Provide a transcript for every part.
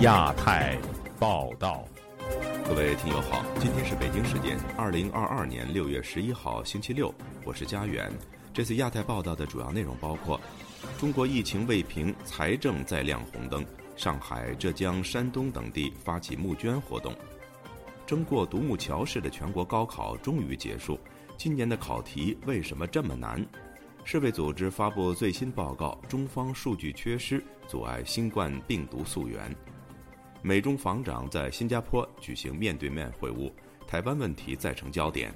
亚太报道，各位听友好，今天是北京时间二零二二年六月十一号星期六，我是佳远。这次亚太报道的主要内容包括：中国疫情未平，财政再亮红灯；上海、浙江、山东等地发起募捐活动；争过独木桥式的全国高考终于结束。今年的考题为什么这么难？世卫组织发布最新报告，中方数据缺失，阻碍新冠病毒溯源。美中防长在新加坡举行面对面会晤，台湾问题再成焦点。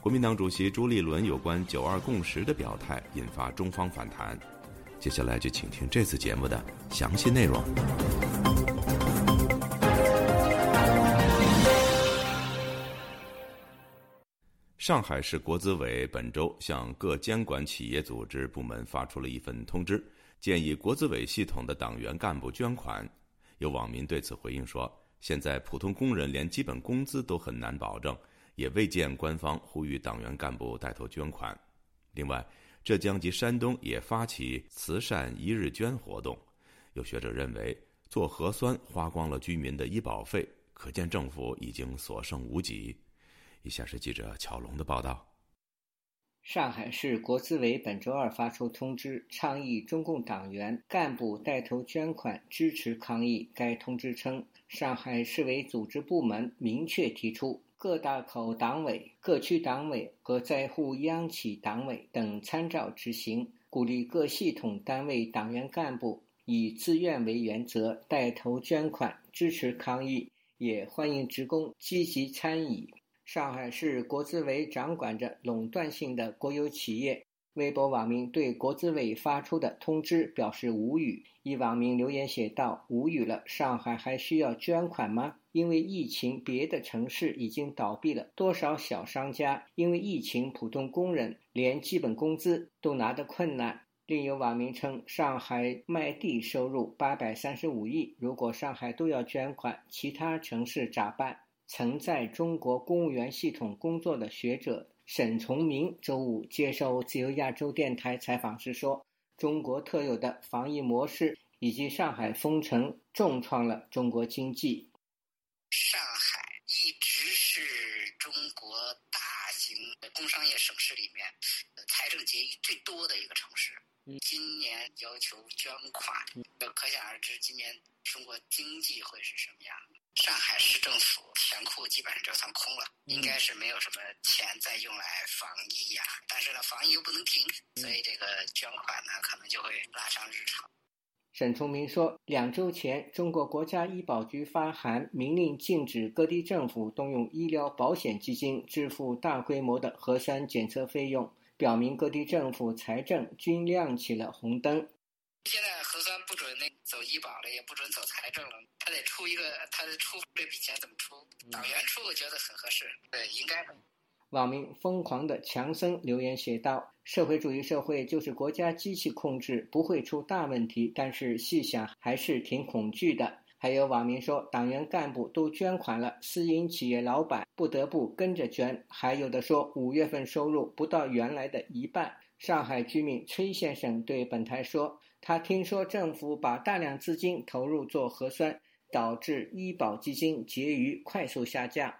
国民党主席朱立伦有关“九二共识”的表态引发中方反弹。接下来就请听这次节目的详细内容。上海市国资委本周向各监管企业组织部门发出了一份通知，建议国资委系统的党员干部捐款。有网民对此回应说：“现在普通工人连基本工资都很难保证，也未见官方呼吁党员干部带头捐款。”另外，浙江及山东也发起慈善一日捐活动。有学者认为，做核酸花光了居民的医保费，可见政府已经所剩无几。以下是记者乔龙的报道。上海市国资委本周二发出通知，倡议中共党员干部带头捐款支持抗疫。该通知称，上海市委组织部门明确提出，各大口党委、各区党委和在沪央企党委等参照执行，鼓励各系统单位党员干部以自愿为原则带头捐款支持抗疫，也欢迎职工积极参与。上海市国资委掌管着垄断性的国有企业。微博网民对国资委发出的通知表示无语。一网民留言写道：“无语了，上海还需要捐款吗？因为疫情，别的城市已经倒闭了多少小商家？因为疫情，普通工人连基本工资都拿得困难。”另有网民称，上海卖地收入八百三十五亿，如果上海都要捐款，其他城市咋办？曾在中国公务员系统工作的学者沈从明周五接受自由亚洲电台采访时说：“中国特有的防疫模式以及上海封城重创了中国经济。上海一直是中国大型工商业省市里面财政结余最多的一个城市。今年要求捐款，可想而知，今年中国经济会是什么样的。”上海市政府钱库基本上就算空了，应该是没有什么钱再用来防疫呀。但是呢，防疫又不能停，所以这个捐款呢，可能就会拉上日程。沈崇明说，两周前，中国国家医保局发函明令禁止各地政府动用医疗保险基金支付大规模的核酸检测费用，表明各地政府财政均亮起了红灯。现在核酸不准那走医保了，也不准走财政了，他得出一个，他得出这笔钱怎么出？党员出，我觉得很合适，对，应该的。网民疯狂的强森留言写道：“社会主义社会就是国家机器控制，不会出大问题，但是细想还是挺恐惧的。”还有网民说，党员干部都捐款了，私营企业老板不得不跟着捐。还有的说，五月份收入不到原来的一半。上海居民崔先生对本台说。他听说政府把大量资金投入做核酸，导致医保基金结余快速下降。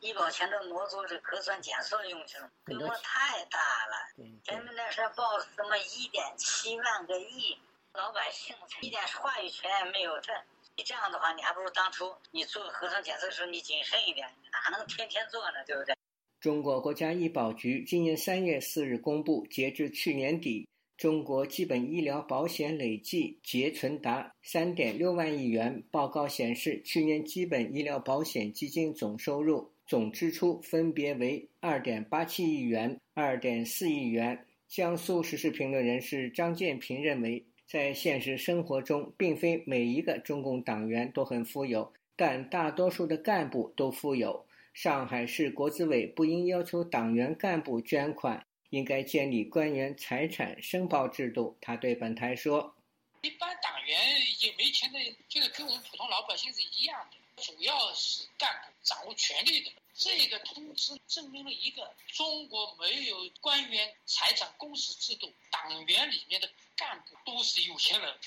医保钱都挪做这核酸检测用去了，规模太大了。咱们那时候报什么一点七万个亿，老百姓一点话语权也没有。这你这样的话，你还不如当初你做核酸检测的时候你谨慎一点，哪能天天做呢？对不对？中国国家医保局今年三月四日公布，截至去年底。中国基本医疗保险累计结存达三点六万亿元。报告显示，去年基本医疗保险基金总收入、总支出分别为二点八七亿元、二点四亿元。江苏时事评论人士张建平认为，在现实生活中，并非每一个中共党员都很富有，但大多数的干部都富有。上海市国资委不应要求党员干部捐款。应该建立官员财产申报制度。他对本台说：“一般党员也没钱的，就是跟我们普通老百姓是一样的。主要是干部掌握权力的，这个通知证明了一个：中国没有官员财产公示制度，党员里面的干部都是有钱人，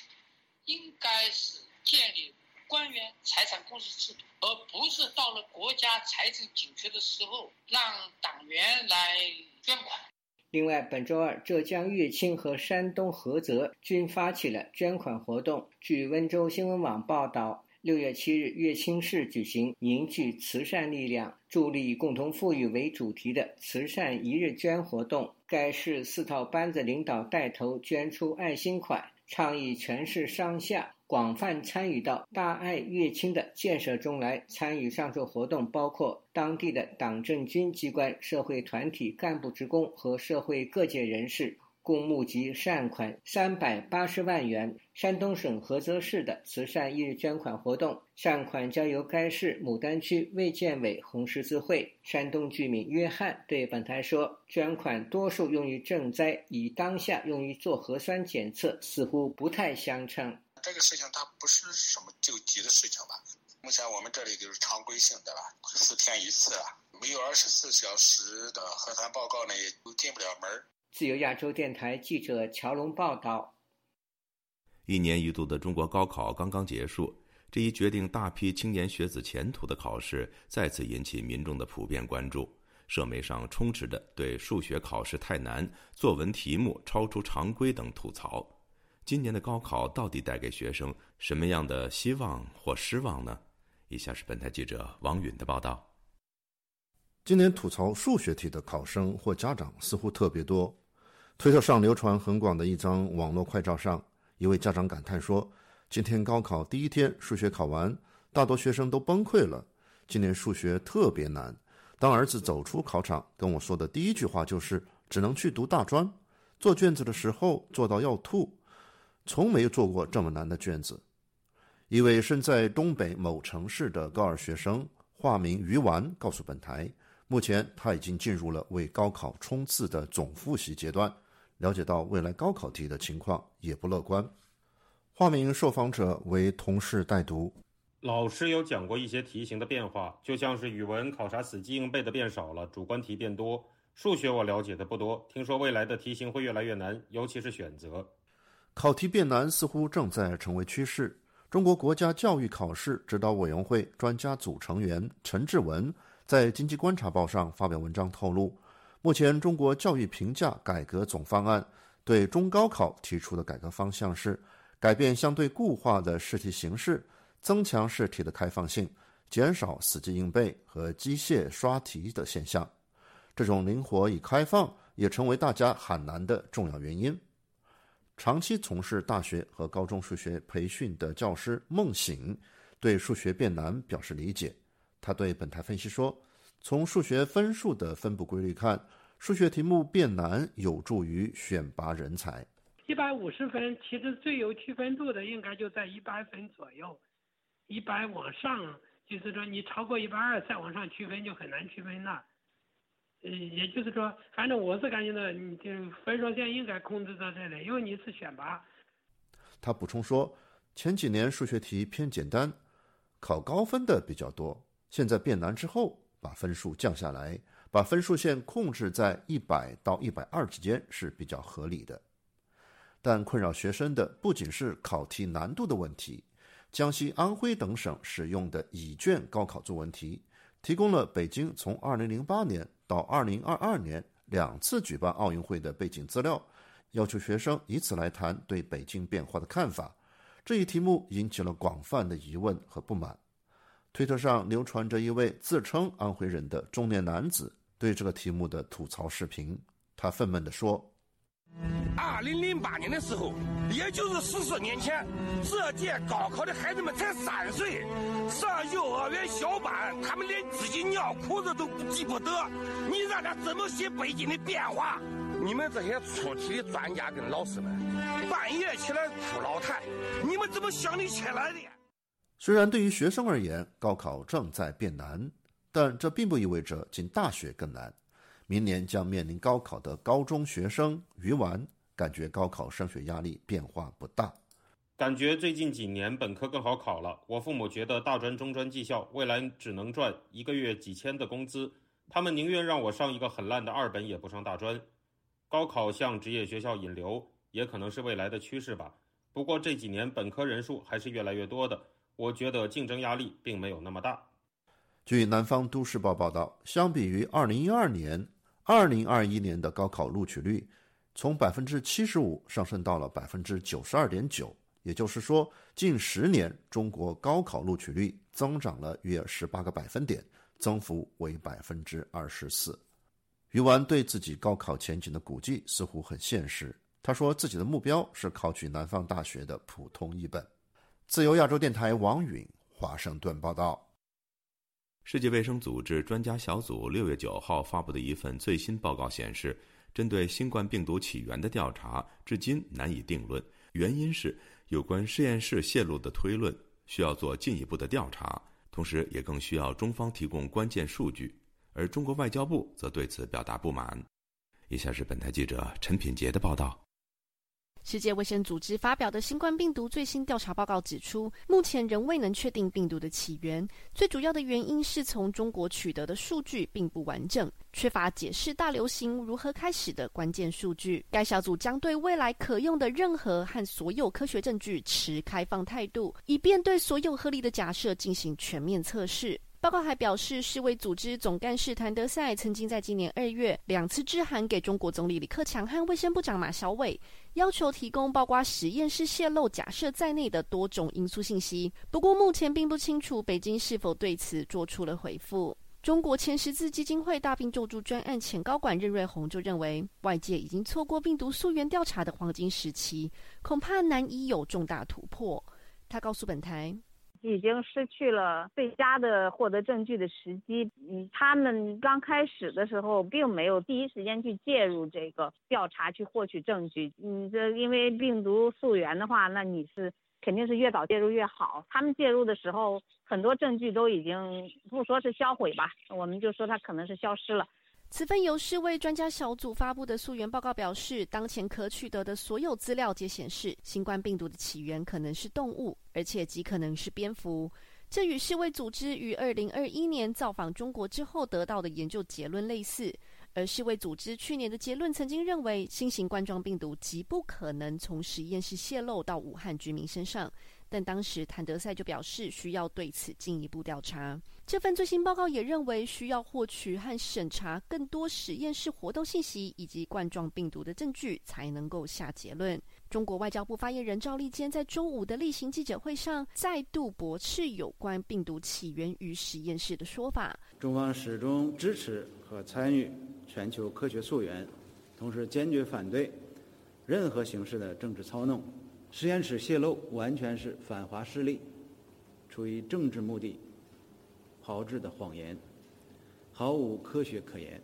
应该是建立官员财产公示制度，而不是到了国家财政紧缺的时候让党员来捐款。另外，本周二，浙江乐清和山东菏泽均发起了捐款活动。据温州新闻网报道。六月七日，乐清市举行“凝聚慈善力量，助力共同富裕”为主题的慈善一日捐活动。该市四套班子领导带头捐出爱心款，倡议全市上下广泛参与到大爱乐清的建设中来。参与上述活动包括当地的党政军机关、社会团体干部职工和社会各界人士。共募集善款三百八十万元。山东省菏泽市的慈善一日捐款活动，善款将由该市牡丹区卫健委红十字会。山东居民约翰对本台说：“捐款多数用于赈灾，与当下用于做核酸检测似乎不太相称。这个事情它不是什么救急的事情吧？目前我们这里就是常规性的了，四天一次了，没有二十四小时的核酸报告呢，也都进不了门儿。”自由亚洲电台记者乔龙报道：一年一度的中国高考刚刚结束，这一决定大批青年学子前途的考试再次引起民众的普遍关注。社媒上充斥着对数学考试太难、作文题目超出常规等吐槽。今年的高考到底带给学生什么样的希望或失望呢？以下是本台记者王允的报道。今年吐槽数学题的考生或家长似乎特别多。推特上流传很广的一张网络快照上，一位家长感叹说：“今天高考第一天，数学考完，大多学生都崩溃了。今年数学特别难。当儿子走出考场跟我说的第一句话就是：‘只能去读大专。’做卷子的时候做到要吐，从没做过这么难的卷子。”一位身在东北某城市的高二学生，化名鱼丸，告诉本台，目前他已经进入了为高考冲刺的总复习阶段。了解到未来高考题的情况也不乐观。化名受访者为同事代读。老师有讲过一些题型的变化，就像是语文考察死记硬背的变少了，主观题变多。数学我了解的不多，听说未来的题型会越来越难，尤其是选择。考题变难似乎正在成为趋势。中国国家教育考试指导委员会专家组成员陈志文在《经济观察报》上发表文章透露。目前，中国教育评价改革总方案对中高考提出的改革方向是：改变相对固化的试题形式，增强试题的开放性，减少死记硬背和机械刷题的现象。这种灵活与开放也成为大家喊难的重要原因。长期从事大学和高中数学培训的教师孟醒对数学变难表示理解。他对本台分析说：“从数学分数的分布规律看。”数学题目变难有助于选拔人才。一百五十分，其实最有区分度的应该就在一百分左右，一百往上，就是说你超过一百二再往上区分就很难区分了。嗯，也就是说，反正我是感觉到，你就分数线应该控制在这里，因为你是选拔。他补充说，前几年数学题偏简单，考高分的比较多，现在变难之后，把分数降下来。把分数线控制在一百到一百二之间是比较合理的，但困扰学生的不仅是考题难度的问题。江西、安徽等省使用的乙卷高考作文题，提供了北京从二零零八年到二零二二年两次举办奥运会的背景资料，要求学生以此来谈对北京变化的看法。这一题目引起了广泛的疑问和不满。推特上流传着一位自称安徽人的中年男子对这个题目的吐槽视频。他愤懑地说：“二零零八年的时候，也就是十四年前，这届高考的孩子们才三岁，上幼儿园小班，他们连自己尿裤子都记不得。你让他怎么写北京的变化？你们这些出题的专家跟老师们，半夜起来出老太，你们怎么想得起来的？”虽然对于学生而言，高考正在变难，但这并不意味着进大学更难。明年将面临高考的高中学生于丸感觉高考升学压力变化不大。感觉最近几年本科更好考了。我父母觉得大专、中专技校未来只能赚一个月几千的工资，他们宁愿让我上一个很烂的二本，也不上大专。高考向职业学校引流，也可能是未来的趋势吧。不过这几年本科人数还是越来越多的，我觉得竞争压力并没有那么大。据南方都市报报道，相比于2012年，2021年的高考录取率从百分之七十五上升到了百分之九十二点九。也就是说，近十年中国高考录取率增长了约十八个百分点，增幅为百分之二十四。于完对自己高考前景的估计似乎很现实。他说自己的目标是考取南方大学的普通一本。自由亚洲电台王允华盛顿报道。世界卫生组织专家小组六月九号发布的一份最新报告显示，针对新冠病毒起源的调查至今难以定论，原因是。有关实验室泄露的推论需要做进一步的调查，同时也更需要中方提供关键数据，而中国外交部则对此表达不满。以下是本台记者陈品杰的报道。世界卫生组织发表的新冠病毒最新调查报告指出，目前仍未能确定病毒的起源。最主要的原因是从中国取得的数据并不完整，缺乏解释大流行如何开始的关键数据。该小组将对未来可用的任何和所有科学证据持开放态度，以便对所有合理的假设进行全面测试。报告还表示，世卫组织总干事谭德赛曾经在今年二月两次致函给中国总理李克强和卫生部长马晓伟。要求提供包括实验室泄露假设在内的多种因素信息。不过，目前并不清楚北京是否对此做出了回复。中国前十字基金会大病救助专案前高管任瑞红就认为，外界已经错过病毒溯源调查的黄金时期，恐怕难以有重大突破。他告诉本台。已经失去了最佳的获得证据的时机。嗯，他们刚开始的时候并没有第一时间去介入这个调查去获取证据。嗯，这因为病毒溯源的话，那你是肯定是越早介入越好。他们介入的时候，很多证据都已经不说是销毁吧，我们就说它可能是消失了。此份由世卫专家小组发布的溯源报告表示，当前可取得的所有资料皆显示，新冠病毒的起源可能是动物，而且极可能是蝙蝠。这与世卫组织于二零二一年造访中国之后得到的研究结论类似。而世卫组织去年的结论曾经认为，新型冠状病毒极不可能从实验室泄露到武汉居民身上。但当时谭德赛就表示，需要对此进一步调查。这份最新报告也认为，需要获取和审查更多实验室活动信息以及冠状病毒的证据，才能够下结论。中国外交部发言人赵立坚在周五的例行记者会上再度驳斥有关病毒起源于实验室的说法。中方始终支持和参与全球科学溯源，同时坚决反对任何形式的政治操弄。实验室泄露完全是反华势力出于政治目的炮制的谎言，毫无科学可言。《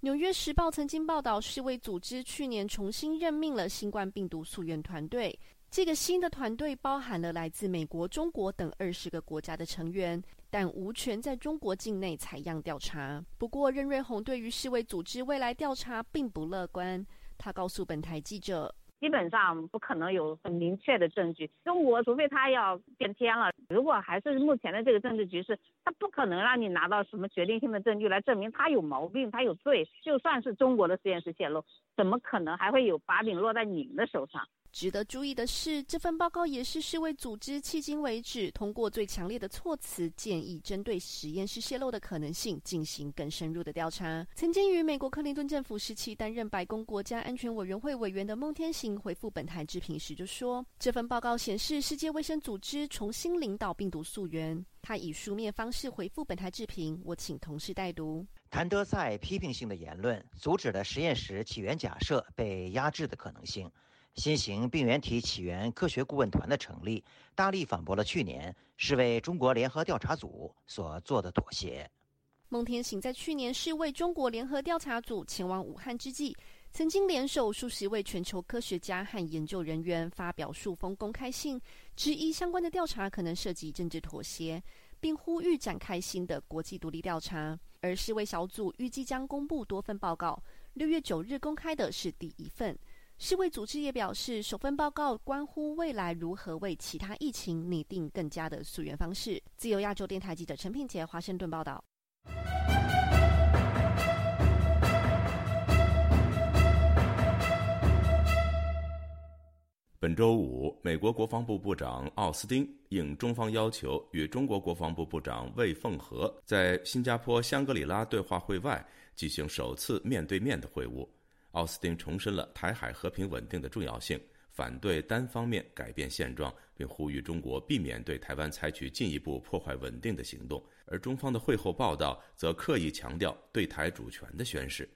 纽约时报》曾经报道，世卫组织去年重新任命了新冠病毒溯源团队。这个新的团队包含了来自美国、中国等二十个国家的成员，但无权在中国境内采样调查。不过，任瑞红对于世卫组织未来调查并不乐观。他告诉本台记者。基本上不可能有很明确的证据。中国除非他要变天了，如果还是目前的这个政治局势，他不可能让你拿到什么决定性的证据来证明他有毛病，他有罪。就算是中国的实验室泄露，怎么可能还会有把柄落在你们的手上？值得注意的是，这份报告也是世卫组织迄今为止通过最强烈的措辞，建议针对实验室泄露的可能性进行更深入的调查。曾经与美国克林顿政府时期担任白宫国家安全委员会委员的孟天行回复本台置评时就说：“这份报告显示，世界卫生组织重新领导病毒溯源。”他以书面方式回复本台置评，我请同事代读。谭德赛批评性的言论，阻止了实验室起源假设被压制的可能性。新型病原体起源科学顾问团的成立，大力反驳了去年是为中国联合调查组所做的妥协。孟天行在去年是为中国联合调查组前往武汉之际，曾经联手数十位全球科学家和研究人员发表数封公开信，质疑相关的调查可能涉及政治妥协，并呼吁展开新的国际独立调查。而世卫小组预计将公布多份报告，六月九日公开的是第一份。世卫组织也表示，首份报告关乎未来如何为其他疫情拟定更加的溯源方式。自由亚洲电台记者陈品杰华盛顿报道。本周五，美国国防部部长奥斯汀应中方要求，与中国国防部部长魏凤和在新加坡香格里拉对话会外进行首次面对面的会晤。奥斯汀重申了台海和平稳定的重要性，反对单方面改变现状，并呼吁中国避免对台湾采取进一步破坏稳定的行动。而中方的会后报道则刻意强调对台主权的宣示。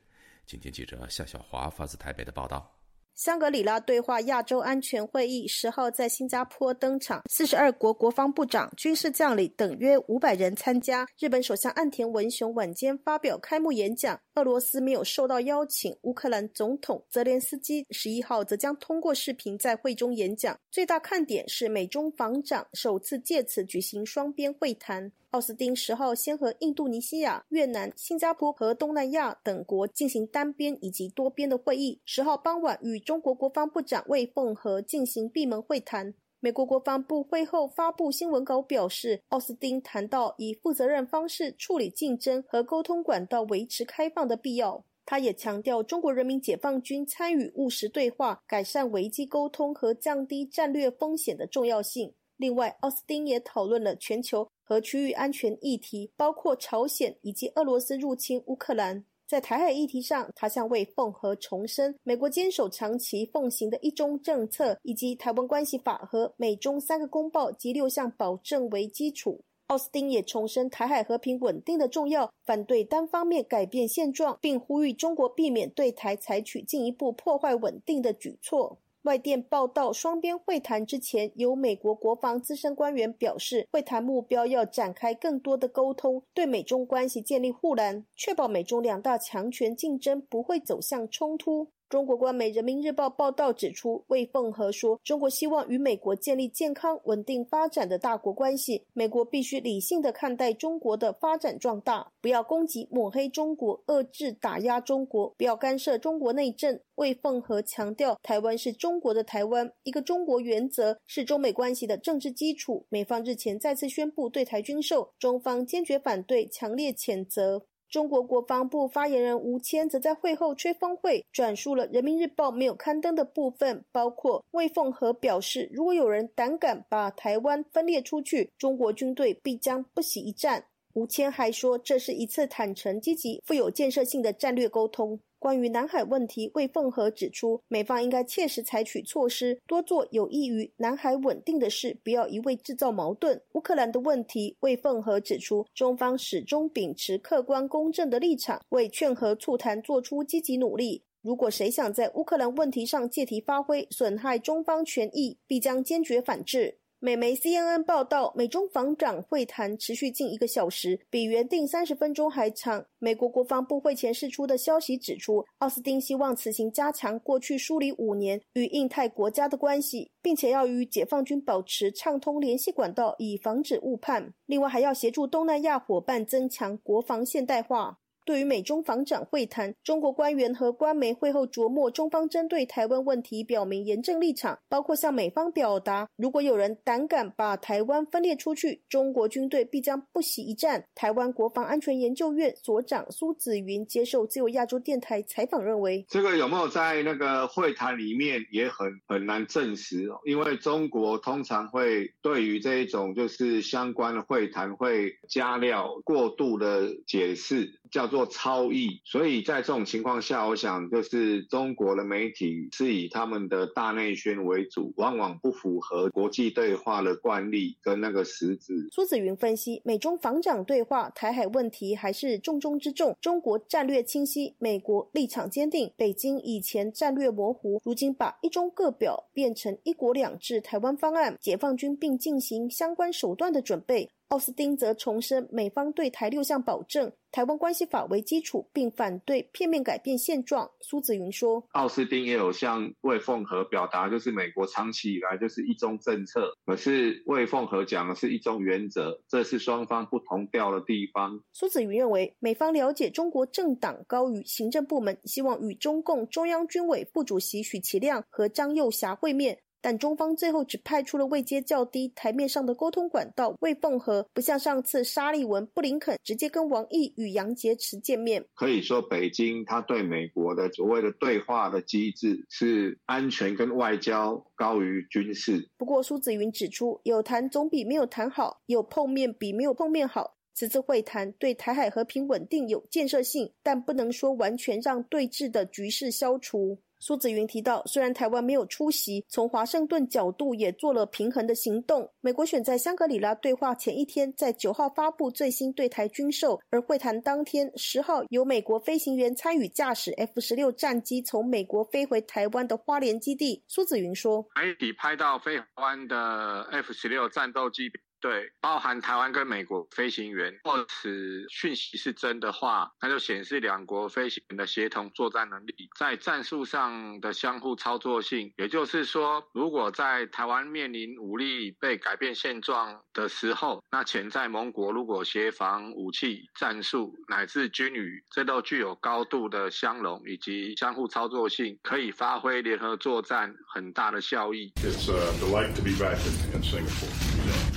今天记者夏小华发自台北的报道。香格里拉对话亚洲安全会议十号在新加坡登场，四十二国国防部长、军事将领等约五百人参加。日本首相岸田文雄晚间发表开幕演讲。俄罗斯没有受到邀请，乌克兰总统泽连斯基十一号则将通过视频在会中演讲。最大看点是美中防长首次借此举行双边会谈。奥斯汀十号先和印度尼西亚、越南、新加坡和东南亚等国进行单边以及多边的会议。十号傍晚与中国国防部长魏凤和进行闭门会谈。美国国防部会后发布新闻稿表示，奥斯汀谈到以负责任方式处理竞争和沟通管道维持开放的必要。他也强调中国人民解放军参与务实对话、改善危机沟通和降低战略风险的重要性。另外，奥斯汀也讨论了全球。和区域安全议题，包括朝鲜以及俄罗斯入侵乌克兰。在台海议题上，他向魏凤和重申美国坚守长期奉行的一中政策，以及台湾关系法和美中三个公报及六项保证为基础。奥斯汀也重申台海和平稳定的重要，反对单方面改变现状，并呼吁中国避免对台采取进一步破坏稳定的举措。外电报道，双边会谈之前，有美国国防资深官员表示，会谈目标要展开更多的沟通，对美中关系建立护栏，确保美中两大强权竞争不会走向冲突。中国官媒《人民日报》报道指出，魏凤和说：“中国希望与美国建立健康、稳定发展的大国关系，美国必须理性的看待中国的发展壮大，不要攻击、抹黑中国，遏制、打压中国，不要干涉中国内政。”魏凤和强调，台湾是中国的台湾，一个中国原则是中美关系的政治基础。美方日前再次宣布对台军售，中方坚决反对，强烈谴责。中国国防部发言人吴谦则在会后吹风会转述了《人民日报》没有刊登的部分，包括魏凤和表示，如果有人胆敢把台湾分裂出去，中国军队必将不惜一战。吴谦还说，这是一次坦诚、积极、富有建设性的战略沟通。关于南海问题，魏凤和指出，美方应该切实采取措施，多做有益于南海稳定的事，不要一味制造矛盾。乌克兰的问题，魏凤和指出，中方始终秉持客观公正的立场，为劝和促谈做出积极努力。如果谁想在乌克兰问题上借题发挥，损害中方权益，必将坚决反制。美媒 CNN 报道，美中防长会谈持续近一个小时，比原定三十分钟还长。美国国防部会前释出的消息指出，奥斯汀希望此行加强过去梳理五年与印太国家的关系，并且要与解放军保持畅通联系管道，以防止误判。另外，还要协助东南亚伙伴增强国防现代化。对于美中防长会谈，中国官员和官媒会后琢磨，中方针对台湾问题表明严正立场，包括向美方表达，如果有人胆敢把台湾分裂出去，中国军队必将不惜一战。台湾国防安全研究院所长苏子云接受自由亚洲电台采访认为，这个有没有在那个会谈里面也很很难证实，因为中国通常会对于这一种就是相关的会谈会加料过度的解释，叫做。超译，所以在这种情况下，我想就是中国的媒体是以他们的大内宣为主，往往不符合国际对话的惯例跟那个实质。苏子云分析，美中防长对话，台海问题还是重中之重。中国战略清晰，美国立场坚定。北京以前战略模糊，如今把一中各表变成一国两制台湾方案，解放军并进行相关手段的准备。奥斯汀则重申美方对台六项保证。台湾关系法为基础，并反对片面改变现状。苏子云说：“奥斯汀也有向魏凤和表达，就是美国长期以来就是一中政策，可是魏凤和讲的是一中原则，这是双方不同调的地方。”苏子云认为，美方了解中国政党高于行政部门，希望与中共中央军委副主席许其亮和张又侠会面。但中方最后只派出了位阶较低、台面上的沟通管道，魏凤和不像上次沙利文、布林肯直接跟王毅与杨洁篪见面。可以说，北京他对美国的所谓的对话的机制是安全跟外交高于军事。不过，苏子云指出，有谈总比没有谈好，有碰面比没有碰面好。此次会谈对台海和平稳定有建设性，但不能说完全让对峙的局势消除。苏子云提到，虽然台湾没有出席，从华盛顿角度也做了平衡的行动。美国选在香格里拉对话前一天，在九号发布最新对台军售，而会谈当天十号，由美国飞行员参与驾驶 F 十六战机从美国飞回台湾的花莲基地。苏子云说：“媒体拍到飞台湾的 F 十六战斗机。”对，包含台湾跟美国飞行员，或此讯息是真的话，那就显示两国飞行员的协同作战能力，在战术上的相互操作性。也就是说，如果在台湾面临武力被改变现状的时候，那潜在盟国如果协防武器、战术乃至军旅，这都具有高度的相容以及相互操作性，可以发挥联合作战很大的效益。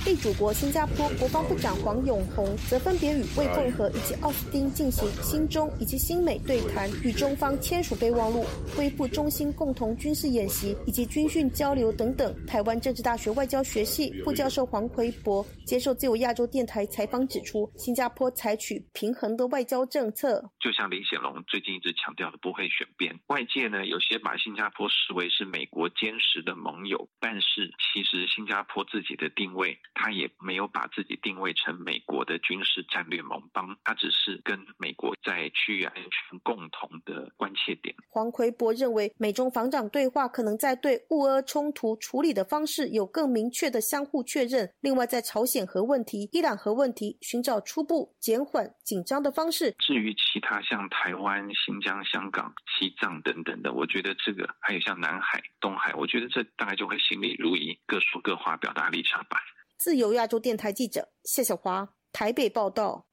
地主国新加坡国防部长黄永红则分别与魏凤和以及奥斯汀进行新中以及新美对谈，与中方签署备忘录，恢复中新共同军事演习以及军训交流等等。台湾政治大学外交学系副教授黄奎博接受自由亚洲电台采访指出，新加坡采取平衡的外交政策，就像林显龙最近一直强调的，不会选边。外界呢有些把新加坡视为是美国坚实的盟友，但是其实新加坡自己的定位。他也没有把自己定位成美国的军事战略盟邦，他只是跟美国在区域安全共同的关切点。黄奎博认为，美中防长对话可能在对乌俄冲突处理的方式有更明确的相互确认。另外，在朝鲜核问题、伊朗核问题，寻找初步减缓紧张的方式。至于其他像台湾、新疆、香港、西藏等等的，我觉得这个还有像南海、东海，我觉得这大概就会心里如一，各说各话，表达立场吧。自由亚洲电台记者谢小华台北报道：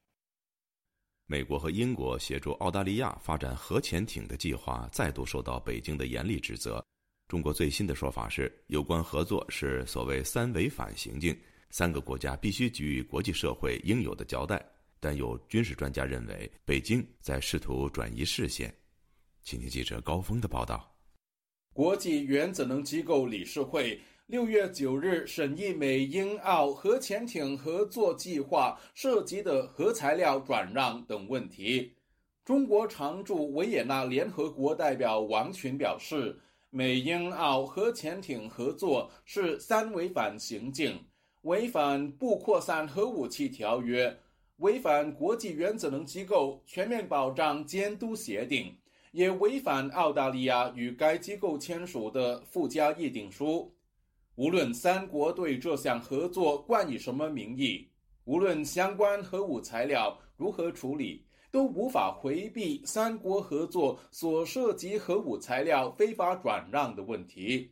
美国和英国协助澳大利亚发展核潜艇的计划再度受到北京的严厉指责。中国最新的说法是，有关合作是所谓“三违反”行径，三个国家必须给予国际社会应有的交代。但有军事专家认为，北京在试图转移视线。请听记者高峰的报道：国际原子能机构理事会。六月九日审议美英澳核潜艇合作计划涉及的核材料转让等问题。中国常驻维也纳联合国代表王群表示，美英澳核潜艇合作是三违反行径，违反不扩散核武器条约，违反国际原子能机构全面保障监督协定，也违反澳大利亚与该机构签署的附加议定书。无论三国对这项合作冠以什么名义，无论相关核武材料如何处理，都无法回避三国合作所涉及核武材料非法转让的问题。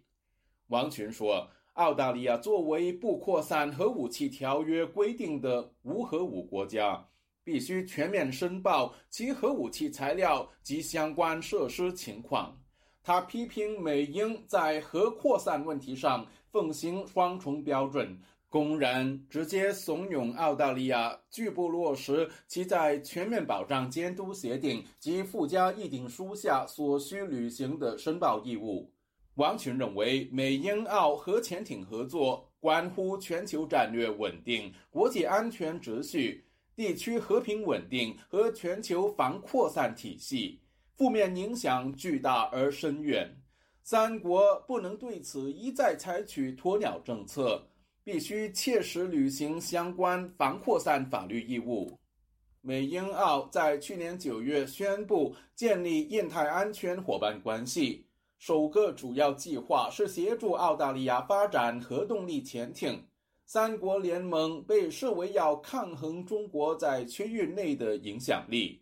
王群说：“澳大利亚作为不扩散核武器条约规定的无核武国家，必须全面申报其核武器材料及相关设施情况。”他批评美英在核扩散问题上。奉行双重标准，公然直接怂恿澳大利亚拒不落实其在全面保障监督协定及附加议定书下所需履行的申报义务。王群认为，美英澳核潜艇合作关乎全球战略稳定、国际安全秩序、地区和平稳定和全球防扩散体系，负面影响巨大而深远。三国不能对此一再采取鸵鸟政策，必须切实履行相关防扩散法律义务。美英澳在去年九月宣布建立印太安全伙伴关系，首个主要计划是协助澳大利亚发展核动力潜艇。三国联盟被视为要抗衡中国在区域内的影响力。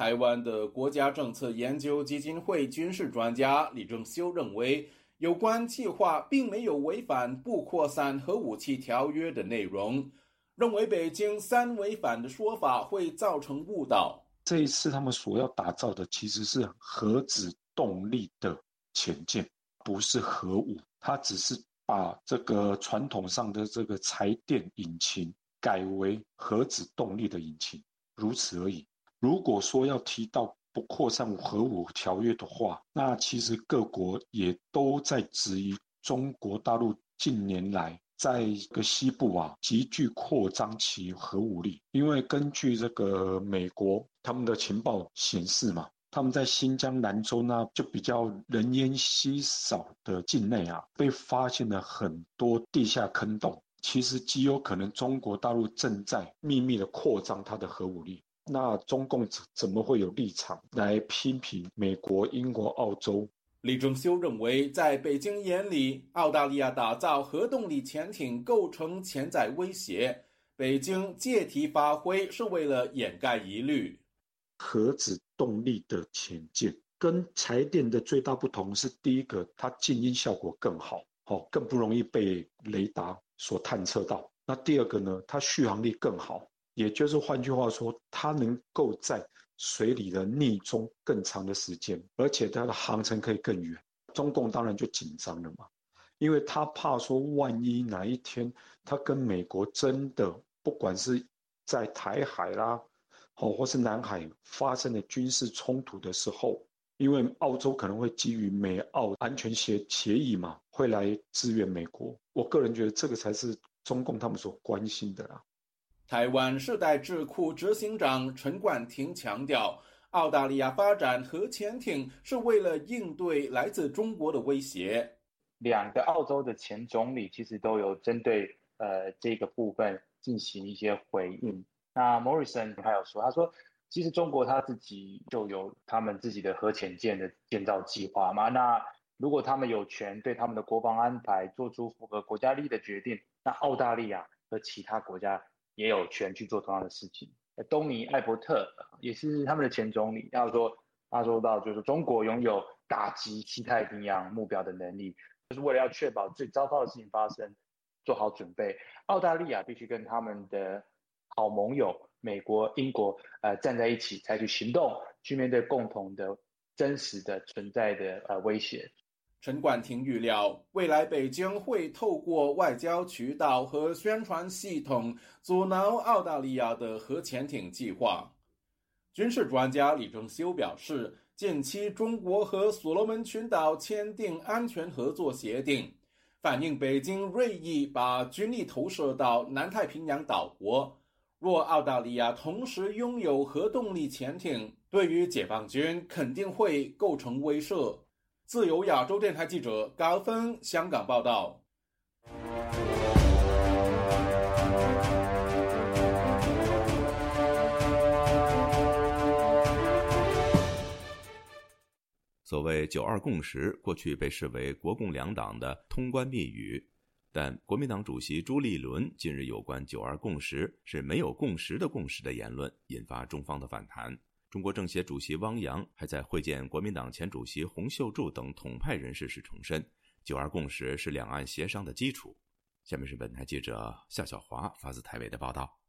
台湾的国家政策研究基金会军事专家李正修认为，有关计划并没有违反不扩散核武器条约的内容，认为北京三违反的说法会造成误导。这一次他们所要打造的其实是核子动力的潜舰，不是核武，它只是把这个传统上的这个柴电引擎改为核子动力的引擎，如此而已。如果说要提到不扩散核武条约的话，那其实各国也都在质疑中国大陆近年来在一个西部啊急剧扩张其核武力。因为根据这个美国他们的情报显示嘛，他们在新疆兰州呢就比较人烟稀少的境内啊，被发现了很多地下坑洞。其实极有可能中国大陆正在秘密的扩张它的核武力。那中共怎怎么会有立场来批评美国、英国、澳洲？李正修认为，在北京眼里，澳大利亚打造核动力潜艇构成潜在威胁，北京借题发挥是为了掩盖疑虑。核子动力的潜舰跟柴电的最大不同是，第一个，它静音效果更好，哦，更不容易被雷达所探测到。那第二个呢，它续航力更好。也就是换句话说，它能够在水里的逆中更长的时间，而且它的航程可以更远。中共当然就紧张了嘛，因为他怕说，万一哪一天他跟美国真的不管是在台海啦，哦，或是南海发生了军事冲突的时候，因为澳洲可能会基于美澳安全协协议嘛，会来支援美国。我个人觉得这个才是中共他们所关心的啦。台湾世代智库执行长陈冠廷强调，澳大利亚发展核潜艇是为了应对来自中国的威胁。两个澳洲的前总理其实都有针对呃这个部分进行一些回应。那 Morrison 还有说，他说其实中国他自己就有他们自己的核潜舰的建造计划嘛。那如果他们有权对他们的国防安排做出符合国家利益的决定，那澳大利亚和其他国家。也有权去做同样的事情。东尼·艾伯特也是他们的前总理，他说他说到，就是中国拥有打击西太平洋目标的能力，就是为了要确保最糟糕的事情发生，做好准备。澳大利亚必须跟他们的好盟友美国、英国呃站在一起，采取行动去面对共同的真实的存在的呃威胁。陈冠廷预料，未来北京会透过外交渠道和宣传系统阻挠澳大利亚的核潜艇计划。军事专家李正修表示，近期中国和所罗门群岛签订安全合作协定，反映北京锐意把军力投射到南太平洋岛国。若澳大利亚同时拥有核动力潜艇，对于解放军肯定会构成威慑。自由亚洲电台记者高峰香港报道。所谓“九二共识”，过去被视为国共两党的通关密语，但国民党主席朱立伦近日有关“九二共识”是没有共识的共识的言论，引发中方的反弹。中国政协主席汪洋还在会见国民党前主席洪秀柱等统派人士时重申，九二共识是两岸协商的基础。下面是本台记者夏小华发自台北的报道。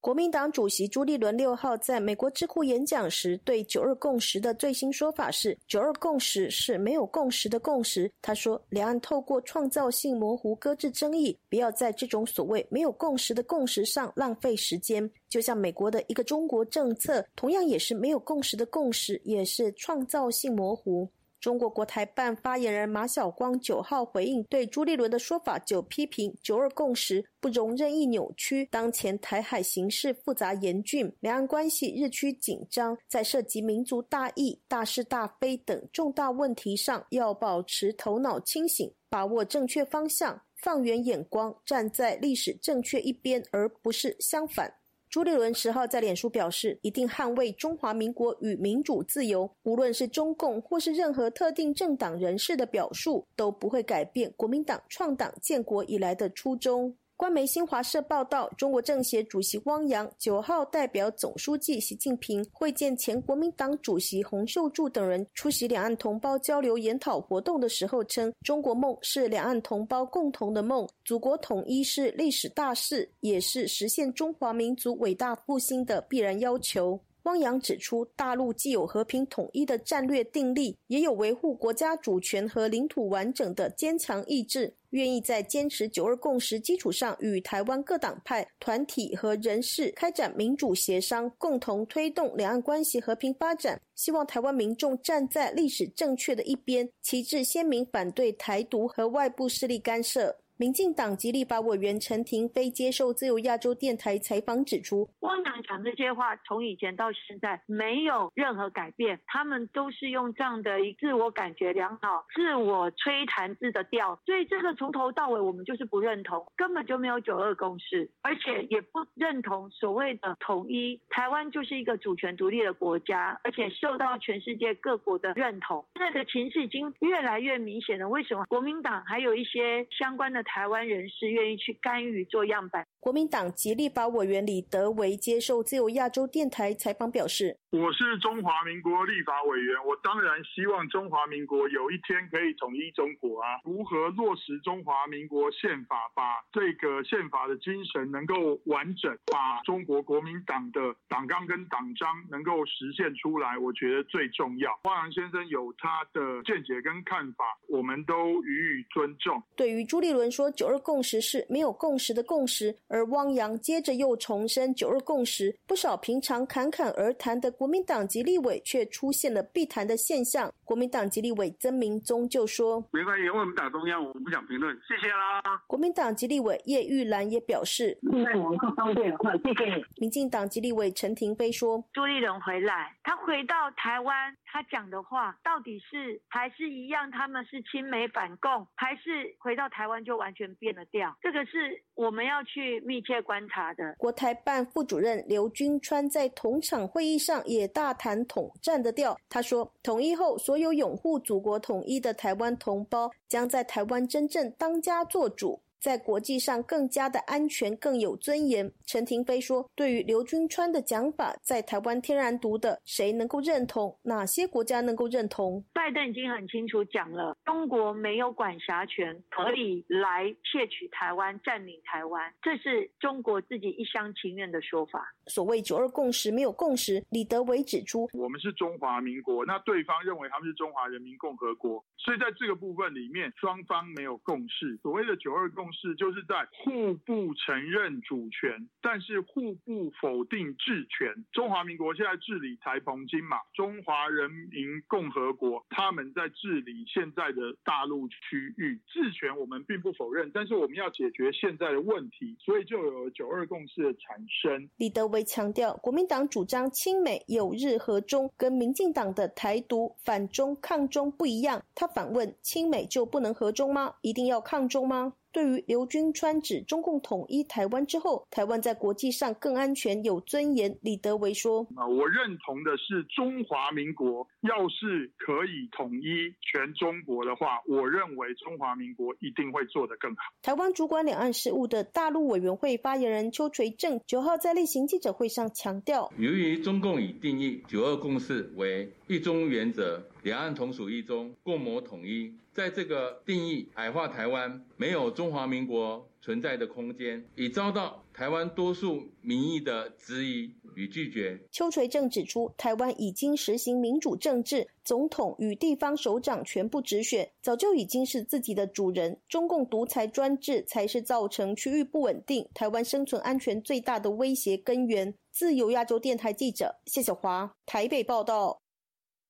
国民党主席朱立伦六号在美国智库演讲时，对“九二共识”的最新说法是“九二共识是没有共识的共识”。他说，两岸透过创造性模糊搁置争议，不要在这种所谓没有共识的共识上浪费时间。就像美国的一个中国政策，同样也是没有共识的共识，也是创造性模糊。中国国台办发言人马晓光九号回应对朱立伦的说法，就批评“九二共识”不容任意扭曲。当前台海形势复杂严峻，两岸关系日趋紧张，在涉及民族大义、大是大非等重大问题上，要保持头脑清醒，把握正确方向，放远眼光，站在历史正确一边，而不是相反。朱立伦十号在脸书表示，一定捍卫中华民国与民主自由，无论是中共或是任何特定政党人士的表述，都不会改变国民党创党建国以来的初衷。官媒新华社报道，中国政协主席汪洋九号代表总书记习近平会见前国民党主席洪秀柱等人，出席两岸同胞交流研讨活动的时候称：“中国梦是两岸同胞共同的梦，祖国统一是历史大事，也是实现中华民族伟大复兴的必然要求。”汪洋指出，大陆既有和平统一的战略定力，也有维护国家主权和领土完整的坚强意志，愿意在坚持“九二共识”基础上，与台湾各党派、团体和人士开展民主协商，共同推动两岸关系和平发展。希望台湾民众站在历史正确的一边，旗帜鲜明反对台独和外部势力干涉。民进党籍立法委员陈廷飞接受自由亚洲电台采访指出，汪洋讲这些话，从以前到现在没有任何改变，他们都是用这样的一自我感觉良好、自我吹弹自的调，所以这个从头到尾我们就是不认同，根本就没有九二共识，而且也不认同所谓的统一。台湾就是一个主权独立的国家，而且受到全世界各国的认同。现在的情势已经越来越明显了，为什么国民党还有一些相关的？台湾人士愿意去干预做样板。国民党极力把委员李德维接受自由亚洲电台采访表示：“我是中华民国立法委员，我当然希望中华民国有一天可以统一中国啊！如何落实中华民国宪法，把这个宪法的精神能够完整，把中国国民党的党纲跟党章能够实现出来，我觉得最重要。汪洋先生有他的见解跟看法，我们都予以尊重。”对于朱立伦说“九二共识”是没有共识的共识。而汪洋接着又重申“九二共识”，不少平常侃侃而谈的国民党籍立委却出现了避谈的现象。国民党籍立委曾明宗就说：“没关系，因为我们党中央，我们不想评论，谢谢啦。”国民党籍立委叶玉兰也表示：“现在网更方便了，谢谢你。”民进党籍立委陈廷飞说：“朱立伦回来，他回到台湾。”他讲的话到底是还是一样？他们是亲美反共，还是回到台湾就完全变了调？这个是我们要去密切观察的。国台办副主任刘军川在同场会议上也大谈统战的调。他说，统一后，所有拥护祖国统一的台湾同胞将在台湾真正当家作主。在国际上更加的安全、更有尊严。陈廷飞说：“对于刘军川的讲法，在台湾天然独的，谁能够认同？哪些国家能够认同？”拜登已经很清楚讲了，中国没有管辖权，可以来窃取台湾、占领台湾，这是中国自己一厢情愿的说法。所谓“九二共识”没有共识，李德伟指出：“我们是中华民国，那对方认为他们是中华人民共和国，所以在这个部分里面，双方没有共识。所谓的‘九二共’。”是，就是在互不承认主权，但是互不否定治权。中华民国现在治理台澎金马，中华人民共和国他们在治理现在的大陆区域，治权我们并不否认，但是我们要解决现在的问题，所以就有九二共识的产生。李德维强调，国民党主张亲美友日和中，跟民进党的台独反中抗中不一样。他反问：亲美就不能和中吗？一定要抗中吗？对于刘军川指中共统一台湾之后，台湾在国际上更安全、有尊严，李德维说：“啊，我认同的是中华民国要是可以统一全中国的话，我认为中华民国一定会做得更好。”台湾主管两岸事务的大陆委员会发言人邱垂正九号在例行记者会上强调：“由于中共已定义九二共识为一中原则，两岸同属一中，共谋统一。”在这个定义矮化台湾，没有中华民国存在的空间，已遭到台湾多数民意的质疑与拒绝。邱垂正指出，台湾已经实行民主政治，总统与地方首长全部直选，早就已经是自己的主人。中共独裁专制才是造成区域不稳定、台湾生存安全最大的威胁根源。自由亚洲电台记者谢小华台北报道。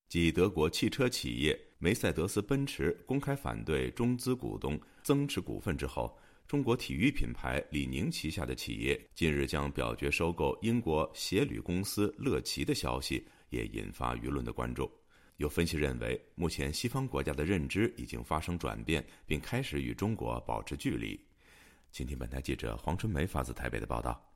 继德国汽车企业。梅赛德斯奔驰公开反对中资股东增持股份之后，中国体育品牌李宁旗下的企业近日将表决收购英国鞋履公司乐奇的消息，也引发舆论的关注。有分析认为，目前西方国家的认知已经发生转变，并开始与中国保持距离。请听本台记者黄春梅发自台北的报道。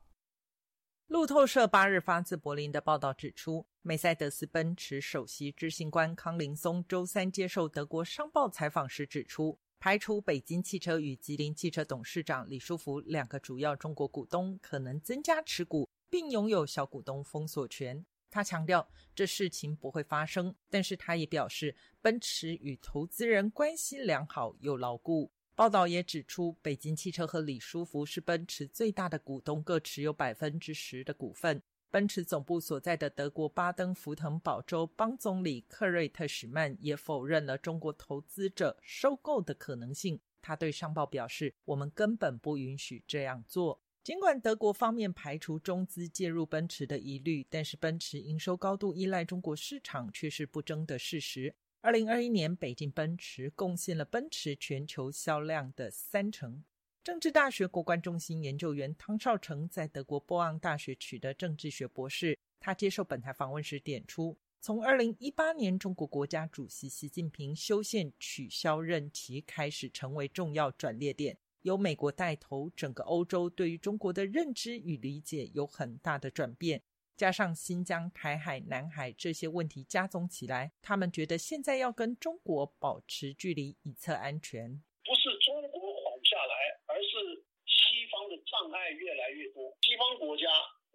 路透社八日发自柏林的报道指出，梅赛德斯奔驰首席执行官康林松周三接受德国商报采访时指出。排除北京汽车与吉林汽车董事长李书福两个主要中国股东可能增加持股，并拥有小股东封锁权。他强调这事情不会发生，但是他也表示，奔驰与投资人关系良好又牢固。报道也指出，北京汽车和李书福是奔驰最大的股东，各持有百分之十的股份。奔驰总部所在的德国巴登福腾堡州邦总理克瑞特史曼也否认了中国投资者收购的可能性。他对商报表示：“我们根本不允许这样做。”尽管德国方面排除中资介入奔驰的疑虑，但是奔驰营收高度依赖中国市场却是不争的事实。二零二一年，北京奔驰贡献了奔驰全球销量的三成。政治大学国关中心研究员汤少成在德国波昂大学取得政治学博士。他接受本台访问时点出，从二零一八年中国国家主席习近平修宪取消任期开始，成为重要转捩点。由美国带头，整个欧洲对于中国的认知与理解有很大的转变。加上新疆、台海、南海这些问题加总起来，他们觉得现在要跟中国保持距离，以测安全。不是中国缓下来，而是西方的障碍越来越多，西方国家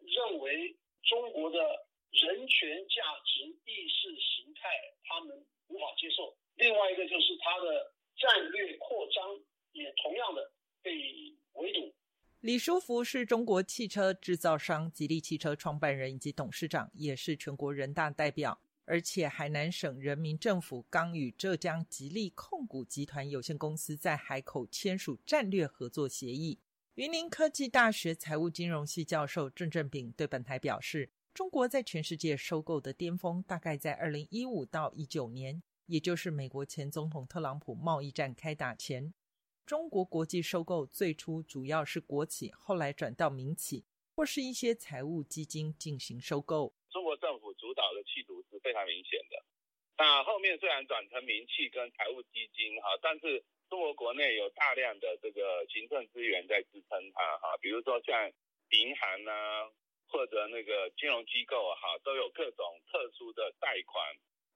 认为中国的人权价值意识形态他们无法接受。另外一个就是它的战略扩张也同样的被围堵。李书福是中国汽车制造商吉利汽车创办人以及董事长，也是全国人大代表，而且海南省人民政府刚与浙江吉利控股集团有限公司在海口签署战略合作协议。云林科技大学财务金融系教授郑正炳对本台表示：“中国在全世界收购的巅峰大概在二零一五到一九年，也就是美国前总统特朗普贸易战开打前。中国国际收购最初主要是国企，后来转到民企或是一些财务基金进行收购。中国政府主导的企图是非常明显的。那后面虽然转成民企跟财务基金哈，但是。”中国国内有大量的这个行政资源在支撑它哈，比如说像银行啊，或者那个金融机构哈，都有各种特殊的贷款，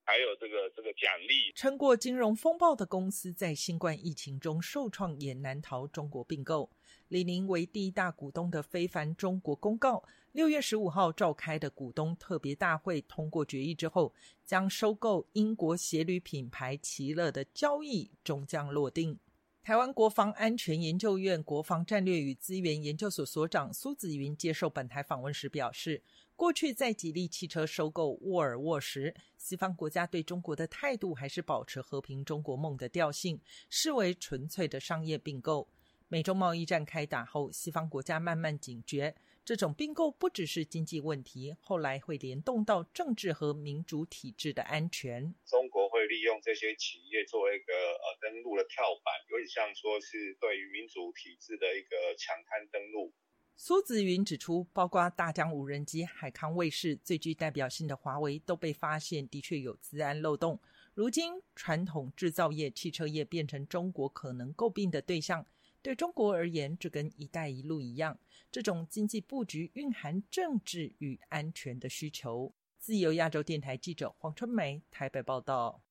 还有这个这个奖励。撑过金融风暴的公司在新冠疫情中受创，也难逃中国并购。李宁为第一大股东的非凡中国公告，六月十五号召开的股东特别大会通过决议之后，将收购英国鞋履品牌奇乐的交易终将落定。台湾国防安全研究院国防战略与资源研究所所长苏子云接受本台访问时表示，过去在吉利汽车收购沃尔沃时，西方国家对中国的态度还是保持和平中国梦的调性，视为纯粹的商业并购。美中贸易战开打后，西方国家慢慢警觉，这种并购不只是经济问题，后来会联动到政治和民主体制的安全。中国会利用这些企业作为一个呃登陆的跳板，有点像说是对于民主体制的一个抢滩登陆。苏子云指出，包括大疆无人机、海康卫视，最具代表性的华为都被发现的确有治安漏洞。如今，传统制造业、汽车业变成中国可能诟病的对象。对中国而言，这跟“一带一路”一样，这种经济布局蕴含政治与安全的需求。自由亚洲电台记者黄春梅台北报道。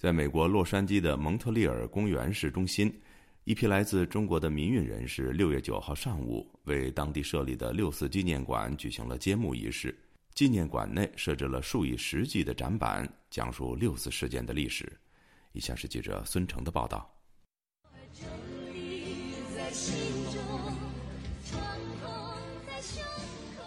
在美国洛杉矶的蒙特利尔公园市中心，一批来自中国的民运人士六月九号上午为当地设立的六四纪念馆举行了揭幕仪式。纪念馆内设置了数以十计的展板，讲述六四事件的历史。以下是记者孙成的报道。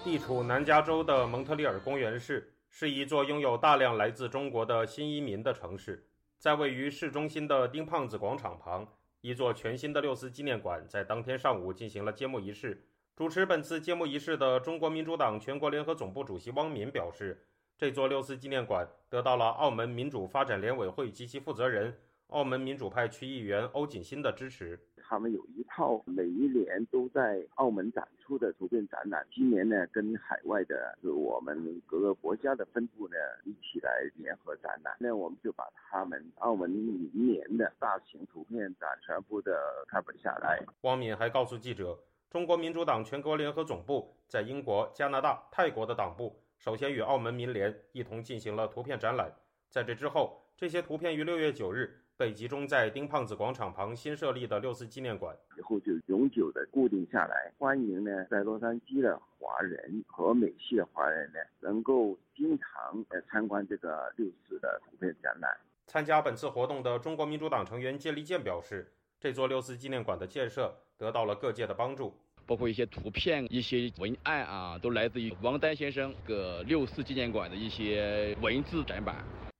地处南加州的蒙特利尔公园市是一座拥有大量来自中国的新移民的城市。在位于市中心的丁胖子广场旁，一座全新的六四纪念馆在当天上午进行了揭幕仪式。主持本次揭幕仪式的中国民主党全国联合总部主席汪敏表示，这座六四纪念馆得到了澳门民主发展联委会及其负责人、澳门民主派区议员欧锦新的支持。他们有一套每一年都在澳门展出的图片展览，今年呢跟海外的我们各个国家的分部呢一起来联合展览，那我们就把他们澳门明年的大型图片展全部的开本下来。汪敏还告诉记者。中国民主党全国联合总部在英国、加拿大、泰国的党部首先与澳门民联一同进行了图片展览。在这之后，这些图片于六月九日被集中在丁胖子广场旁新设立的六四纪念馆，以后就永久的固定下来。欢迎呢，在洛杉矶的华人和美系的华人呢，能够经常来参观这个六四的图片展览。参加本次活动的中国民主党成员谢立健表示，这座六四纪念馆的建设得到了各界的帮助。包括一些图片、一些文案啊，都来自于王丹先生个六四纪念馆的一些文字展板。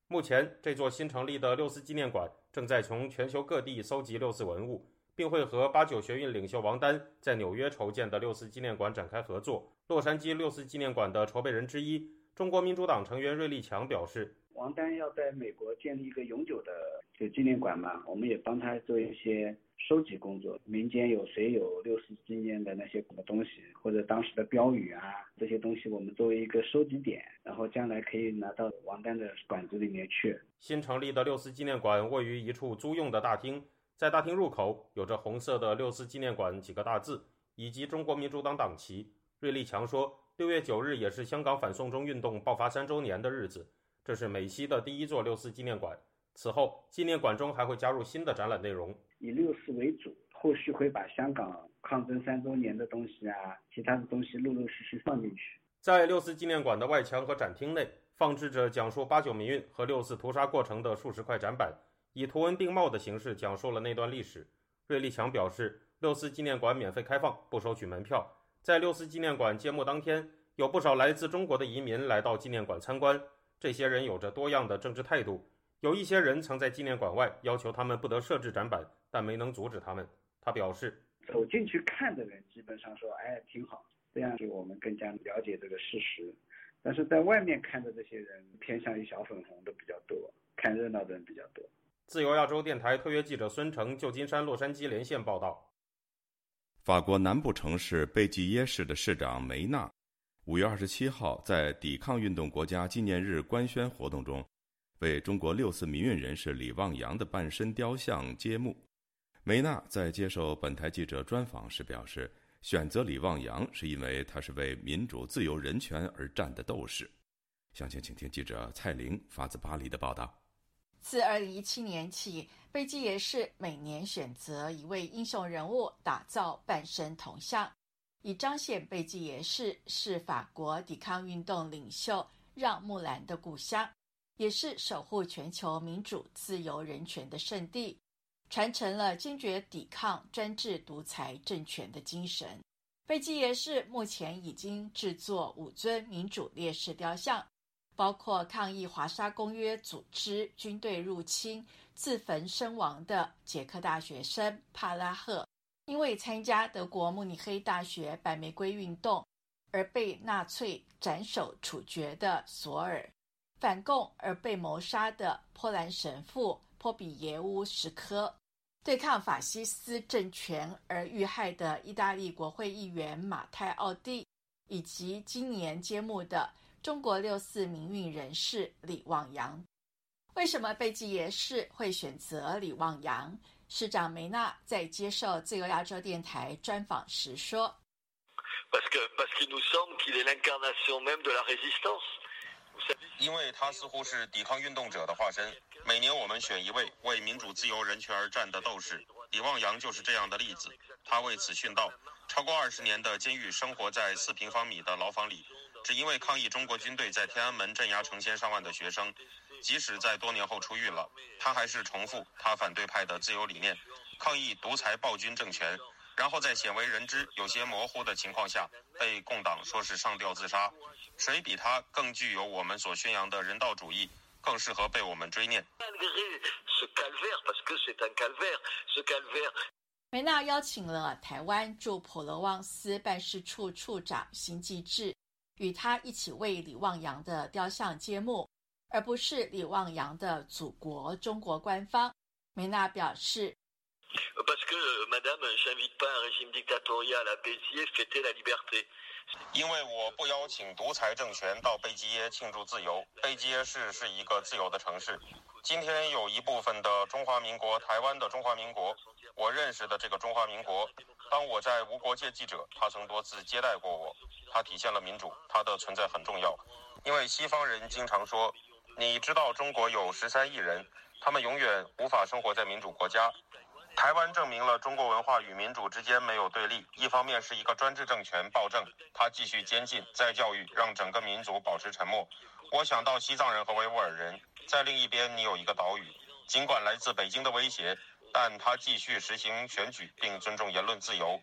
目前，这座新成立的六四纪念馆正在从全球各地搜集六四文物，并会和八九学运领袖王丹在纽约筹建的六四纪念馆展开合作。洛杉矶六四纪念馆的筹备人之一，中国民主党成员瑞立强表示。王丹要在美国建立一个永久的就纪念馆嘛，我们也帮他做一些收集工作。民间有谁有六四纪念的那些东西，或者当时的标语啊，这些东西我们作为一个收集点，然后将来可以拿到王丹的馆子里面去。新成立的六四纪念馆位于一处租用的大厅，在大厅入口有着红色的“六四纪念馆”几个大字，以及中国民主党党旗。瑞立强说，六月九日也是香港反送中运动爆发三周年的日子。这是美西的第一座六四纪念馆。此后，纪念馆中还会加入新的展览内容，以六四为主，后续会把香港抗争三周年的东西啊，其他的东西陆陆续续放进去。在六四纪念馆的外墙和展厅内，放置着讲述八九民运和六四屠杀过程的数十块展板，以图文并茂的形式讲述了那段历史。瑞丽强表示，六四纪念馆免费开放，不收取门票。在六四纪念馆揭幕当天，有不少来自中国的移民来到纪念馆参观。这些人有着多样的政治态度，有一些人曾在纪念馆外要求他们不得设置展板，但没能阻止他们。他表示，走进去看的人基本上说：“哎，挺好，这样就我们更加了解这个事实。”但是在外面看的这些人偏向于小粉红的比较多，看热闹的人比较多。自由亚洲电台特约记者孙成，旧金山、洛杉矶连线报道。法国南部城市贝济耶市的市长梅纳。五月二十七号，在抵抗运动国家纪念日官宣活动中，为中国六四民运人士李旺阳的半身雕像揭幕。梅娜在接受本台记者专访时表示，选择李旺阳是因为他是为民主、自由、人权而战的斗士。详情，请听记者蔡玲发自巴黎的报道。自二零一七年起，贝基耶市每年选择一位英雄人物打造半身铜像。以彰显贝基耶市是法国抵抗运动领袖让·木兰的故乡，也是守护全球民主、自由、人权的圣地，传承了坚决抵抗专制独裁政权的精神。贝基耶市目前已经制作五尊民主烈士雕像，包括抗议华沙公约、组织军队入侵、自焚身亡的捷克大学生帕拉赫。因为参加德国慕尼黑大学白玫瑰运动而被纳粹斩首处决的索尔，反共而被谋杀的波兰神父波比耶乌什科，对抗法西斯政权而遇害的意大利国会议员马泰奥蒂，以及今年揭幕的中国六四民运人士李旺阳。为什么贝吉耶市会选择李旺阳？市长梅纳在接受自由亚洲电台专访时说：“因为他似乎是抵抗运动者的化身。每年我们选一位为民主、自由、人权而战的斗士，李旺阳就是这样的例子。他为此殉道，超过二十年的监狱，生活在四平方米的牢房里，只因为抗议中国军队在天安门镇压成千上万的学生。”即使在多年后出狱了，他还是重复他反对派的自由理念，抗议独裁暴君政权，然后在鲜为人知、有些模糊的情况下被共党说是上吊自杀。谁比他更具有我们所宣扬的人道主义，更适合被我们追念？梅纳邀请了台湾驻普罗旺斯办事处处长辛继志，与他一起为李旺阳的雕像揭幕。而不是李旺洋的祖国中国官方，梅娜表示。因为我不邀请独裁政权到贝吉耶庆祝自由。贝吉耶市是一个自由的城市。今天有一部分的中华民国，台湾的中华民国，我认识的这个中华民国。当我在无国界记者，他曾多次接待过我。他体现了民主，他的存在很重要。因为西方人经常说，你知道中国有十三亿人，他们永远无法生活在民主国家。台湾证明了中国文化与民主之间没有对立。一方面是一个专制政权暴政，他继续监禁、再教育，让整个民族保持沉默。我想到西藏人和维吾尔人。在另一边，你有一个岛屿，尽管来自北京的威胁，但他继续实行选举并尊重言论自由，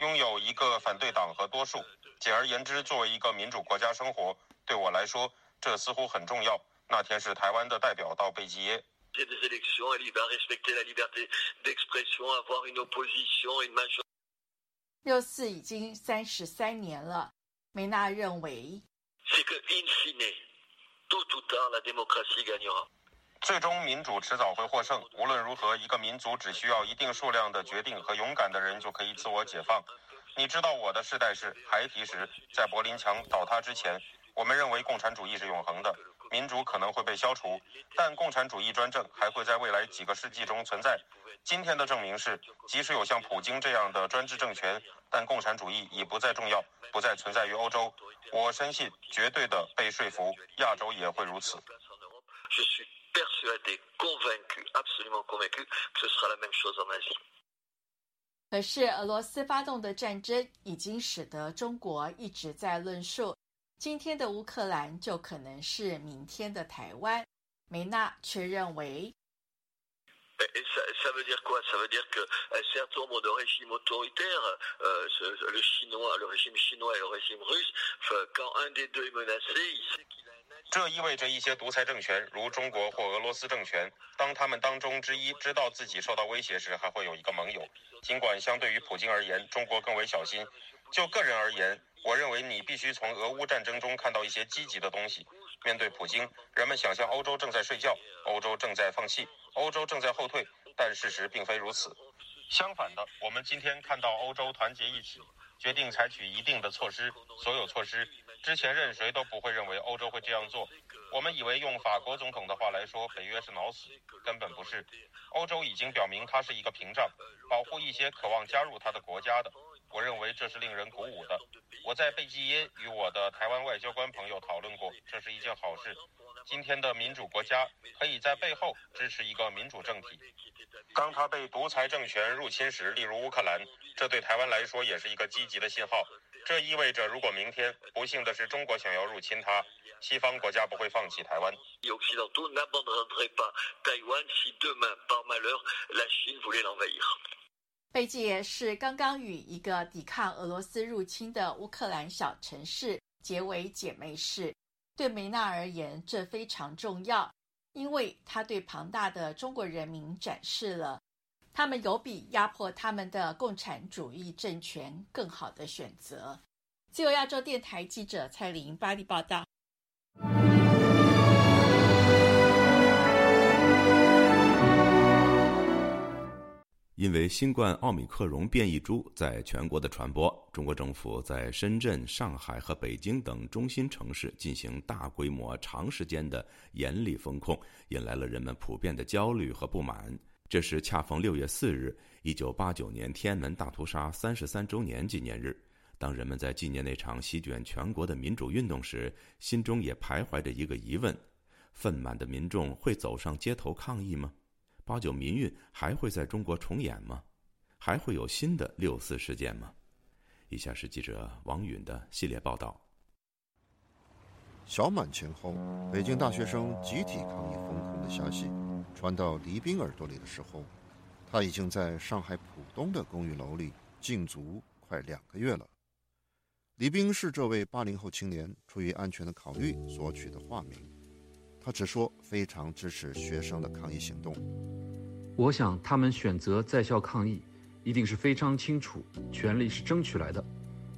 拥有一个反对党和多数。简而言之，作为一个民主国家生活，对我来说，这似乎很重要。那天是台湾的代表到贝基耶。六四已经三十三年了，梅纳认为，最终民主迟早会获胜。无论如何，一个民族只需要一定数量的决定和勇敢的人就可以自我解放。你知道，我的世代是孩提时，在柏林墙倒塌之前，我们认为共产主义是永恒的。民主可能会被消除，但共产主义专政还会在未来几个世纪中存在。今天的证明是，即使有像普京这样的专制政权，但共产主义已不再重要，不再存在于欧洲。我深信，绝对的被说服，亚洲也会如此。可是，俄罗斯发动的战争已经使得中国一直在论述。今天的乌克兰就可能是明天的台湾，梅纳却认为。这意味着一些独裁政权，如中国或俄罗斯政权，当他们当中之一知道自己受到威胁时，还会有一个盟友。尽管相对于普京而言，中国更为小心。就个人而言，我认为你必须从俄乌战争中看到一些积极的东西。面对普京，人们想象欧洲正在睡觉，欧洲正在放弃，欧洲正在后退，但事实并非如此。相反的，我们今天看到欧洲团结一起，决定采取一定的措施，所有措施之前任谁都不会认为欧洲会这样做。我们以为用法国总统的话来说，北约是脑死，根本不是。欧洲已经表明它是一个屏障，保护一些渴望加入它的国家的。我认为这是令人鼓舞的。我在贝基耶与我的台湾外交官朋友讨论过，这是一件好事。今天的民主国家可以在背后支持一个民主政体。当他被独裁政权入侵时，例如乌克兰，这对台湾来说也是一个积极的信号。这意味着，如果明天不幸的是中国想要入侵它，西方国家不会放弃台湾。贝基耶是刚刚与一个抵抗俄罗斯入侵的乌克兰小城市结为姐妹市。对梅纳而言，这非常重要，因为他对庞大的中国人民展示了，他们有比压迫他们的共产主义政权更好的选择。自由亚洲电台记者蔡玲巴黎报道。因为新冠奥密克戎变异株在全国的传播，中国政府在深圳、上海和北京等中心城市进行大规模、长时间的严厉风控，引来了人们普遍的焦虑和不满。这时恰逢六月四日，一九八九年天安门大屠杀三十三周年纪念日。当人们在纪念那场席卷全国的民主运动时，心中也徘徊着一个疑问：愤满的民众会走上街头抗议吗？八九民运还会在中国重演吗？还会有新的六四事件吗？以下是记者王允的系列报道。小满前后，北京大学生集体抗议封控的消息传到黎兵耳朵里的时候，他已经在上海浦东的公寓楼里禁足快两个月了。黎兵是这位八零后青年出于安全的考虑所取的化名。他只说非常支持学生的抗议行动。我想他们选择在校抗议，一定是非常清楚，权利是争取来的，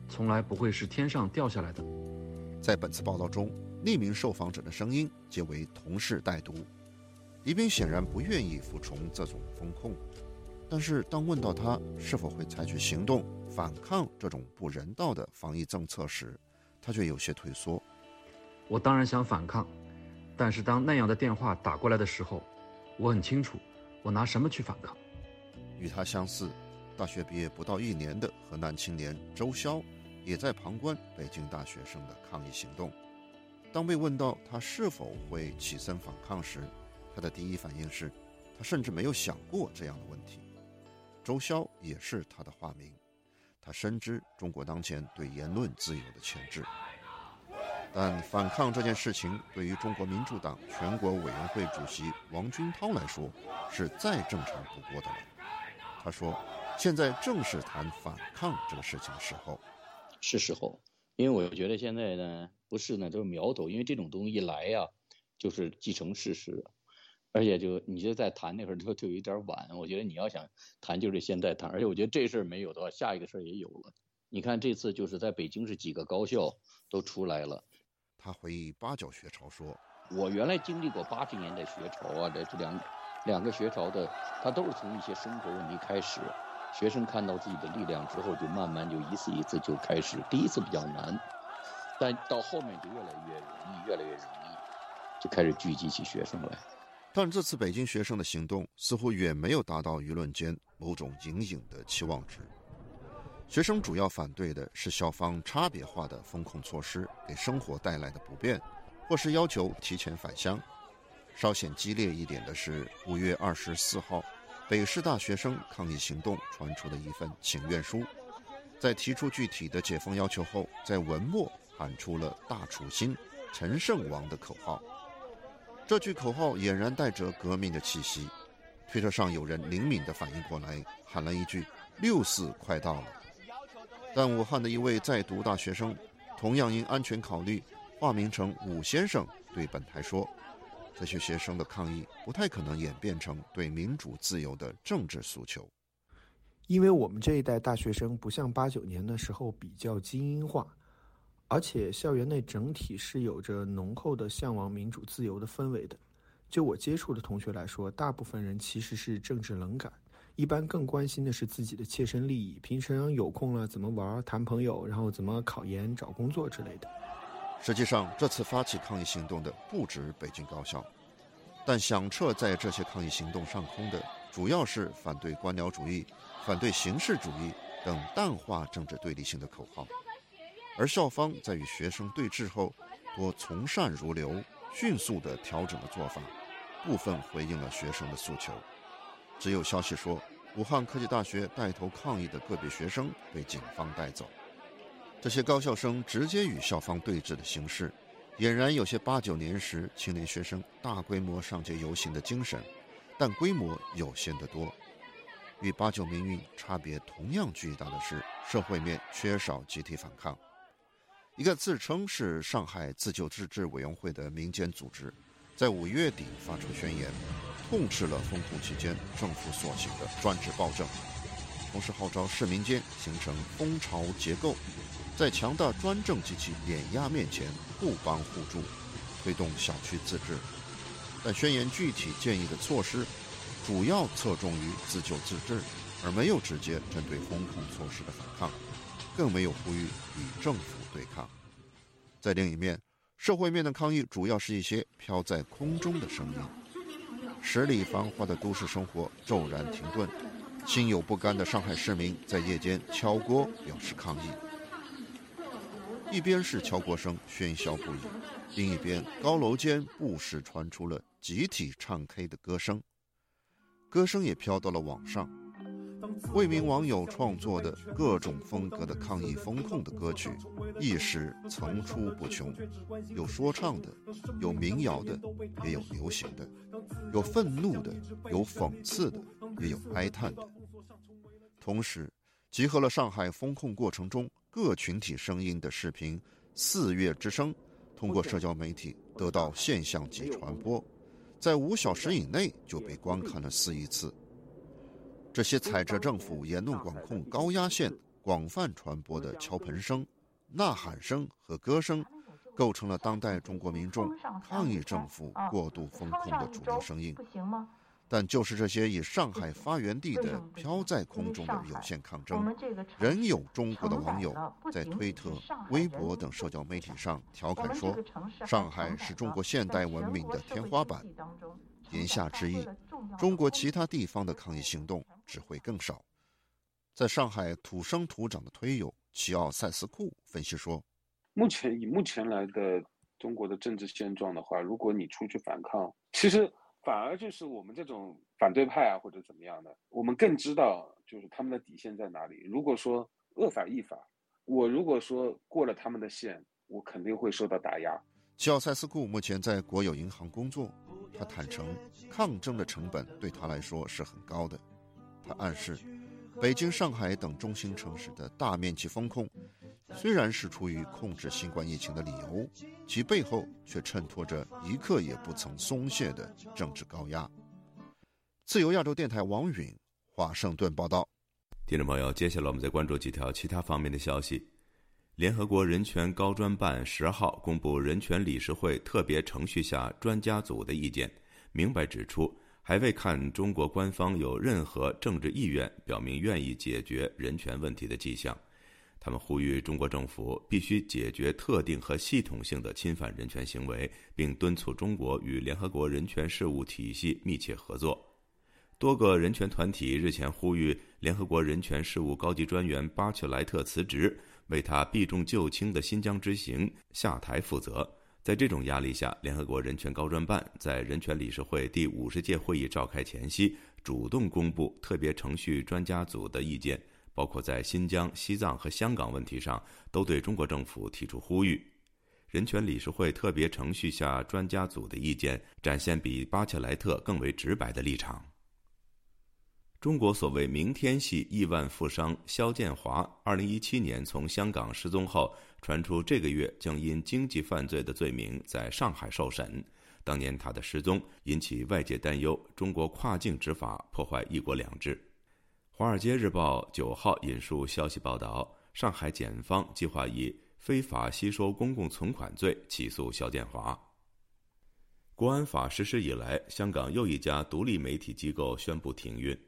从来不会是天上掉下来的。在本次报道中，匿名受访者的声音皆为同事代读。李斌显然不愿意服从这种风控，但是当问到他是否会采取行动反抗这种不人道的防疫政策时，他却有些退缩。我当然想反抗。但是当那样的电话打过来的时候，我很清楚，我拿什么去反抗？与他相似，大学毕业不到一年的河南青年周潇，也在旁观北京大学生的抗议行动。当被问到他是否会起身反抗时，他的第一反应是，他甚至没有想过这样的问题。周潇也是他的化名，他深知中国当前对言论自由的牵制。但反抗这件事情对于中国民主党全国委员会主席王军涛来说是再正常不过的了。他说：“现在正是谈反抗这个事情的时候，是时候。因为我觉得现在呢，不是呢，都是苗头。因为这种东西一来呀，就是既成事实，而且就你觉得在谈那会儿就就有点晚。我觉得你要想谈，就是现在谈。而且我觉得这事儿没有的话，下一个事儿也有了。你看这次就是在北京是几个高校都出来了。”他回忆八九学潮说：“我原来经历过八十年代学潮啊，这这两两个学潮的，他都是从一些生活问题开始。学生看到自己的力量之后，就慢慢就一次一次就开始。第一次比较难，但到后面就越来越容易，越来越容易，就开始聚集起学生来。但这次北京学生的行动似乎远没有达到舆论间某种隐隐的期望值。”学生主要反对的是校方差别化的风控措施给生活带来的不便，或是要求提前返乡。稍显激烈一点的是，五月二十四号，北师大学生抗议行动传出的一份请愿书，在提出具体的解封要求后，在文末喊出了“大楚兴，陈胜王”的口号。这句口号俨然带着革命的气息。推特上有人灵敏地反应过来，喊了一句：“六四快到了。”但武汉的一位在读大学生，同样因安全考虑，化名成武先生，对本台说：“这些学生的抗议不太可能演变成对民主自由的政治诉求，因为我们这一代大学生不像八九年的时候比较精英化，而且校园内整体是有着浓厚的向往民主自由的氛围的。就我接触的同学来说，大部分人其实是政治冷感。”一般更关心的是自己的切身利益，平常有空了怎么玩、谈朋友，然后怎么考研、找工作之类的。实际上，这次发起抗议行动的不止北京高校，但响彻在这些抗议行动上空的，主要是反对官僚主义、反对形式主义等淡化政治对立性的口号。而校方在与学生对峙后，多从善如流、迅速地调整了做法，部分回应了学生的诉求。只有消息说，武汉科技大学带头抗议的个别学生被警方带走。这些高校生直接与校方对峙的形式，俨然有些八九年时青年学生大规模上街游行的精神，但规模有限得多。与八九民运差别同样巨大的是，社会面缺少集体反抗。一个自称是上海自救自治委员会的民间组织，在五月底发出宣言。痛斥了封控期间政府所行的专制暴政，同时号召市民间形成蜂巢结构，在强大专政及其碾压面前互帮互助，推动小区自治。但宣言具体建议的措施，主要侧重于自救自治，而没有直接针对封控措施的反抗，更没有呼吁与政府对抗。在另一面，社会面的抗议主要是一些飘在空中的声音。十里繁华的都市生活骤然停顿，心有不甘的上海市民在夜间敲锅表示抗议。一边是敲锅声喧嚣不已，另一边高楼间不时传出了集体唱 K 的歌声，歌声也飘到了网上。为名网友创作的各种风格的抗议风控的歌曲，一时层出不穷，有说唱的，有民谣的，也有流行的，有愤怒的，有讽刺的，也有哀叹的。同时，集合了上海风控过程中各群体声音的视频《四月之声》，通过社交媒体得到现象级传播，在五小时以内就被观看了四亿次。这些踩着政府言论管控高压线广泛传播的敲盆声、呐喊声和歌声，构成了当代中国民众抗议政府过度风控的主流声音。但就是这些以上海发源地的飘在空中的有限抗争，仍有中国的网友在推特、微博等社交媒体上调侃说：“上海是中国现代文明的天花板。”言下之意，中国其他地方的抗议行动只会更少。在上海土生土长的推友齐奥塞斯库分析说：“目前以目前来的中国的政治现状的话，如果你出去反抗，其实反而就是我们这种反对派啊或者怎么样的，我们更知道就是他们的底线在哪里。如果说恶法亦法，我如果说过了他们的线，我肯定会受到打压。齐奥塞斯库目前在国有银行工作，他坦诚，抗争的成本对他来说是很高的。他暗示，北京、上海等中心城市的大面积封控，虽然是出于控制新冠疫情的理由，其背后却衬托着一刻也不曾松懈的政治高压。自由亚洲电台王允华盛顿报道。听众朋友，接下来我们再关注几条其他方面的消息。联合国人权高专办十号公布人权理事会特别程序下专家组的意见，明白指出，还未看中国官方有任何政治意愿表明愿意解决人权问题的迹象。他们呼吁中国政府必须解决特定和系统性的侵犯人权行为，并敦促中国与联合国人权事务体系密切合作。多个人权团体日前呼吁联合国人权事务高级专员巴切莱特辞职，为他避重就轻的新疆之行下台负责。在这种压力下，联合国人权高专办在人权理事会第五十届会议召开前夕，主动公布特别程序专家组的意见，包括在新疆、西藏和香港问题上，都对中国政府提出呼吁。人权理事会特别程序下专家组的意见，展现比巴切莱特更为直白的立场。中国所谓“明天系”亿万富商肖建华，二零一七年从香港失踪后，传出这个月将因经济犯罪的罪名在上海受审。当年他的失踪引起外界担忧，中国跨境执法破坏“一国两制”。《华尔街日报》九号引述消息报道，上海检方计划以非法吸收公共存款罪起诉肖建华。国安法实施以来，香港又一家独立媒体机构宣布停运。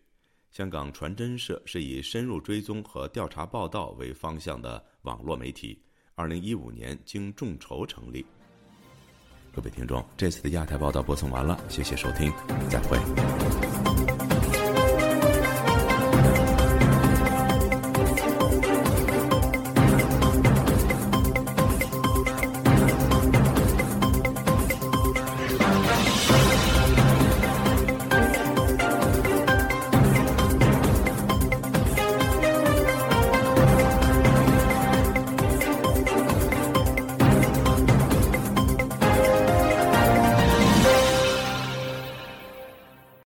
香港传真社是以深入追踪和调查报道为方向的网络媒体，二零一五年经众筹成立。各位听众，这次的亚太报道播送完了，谢谢收听，再会。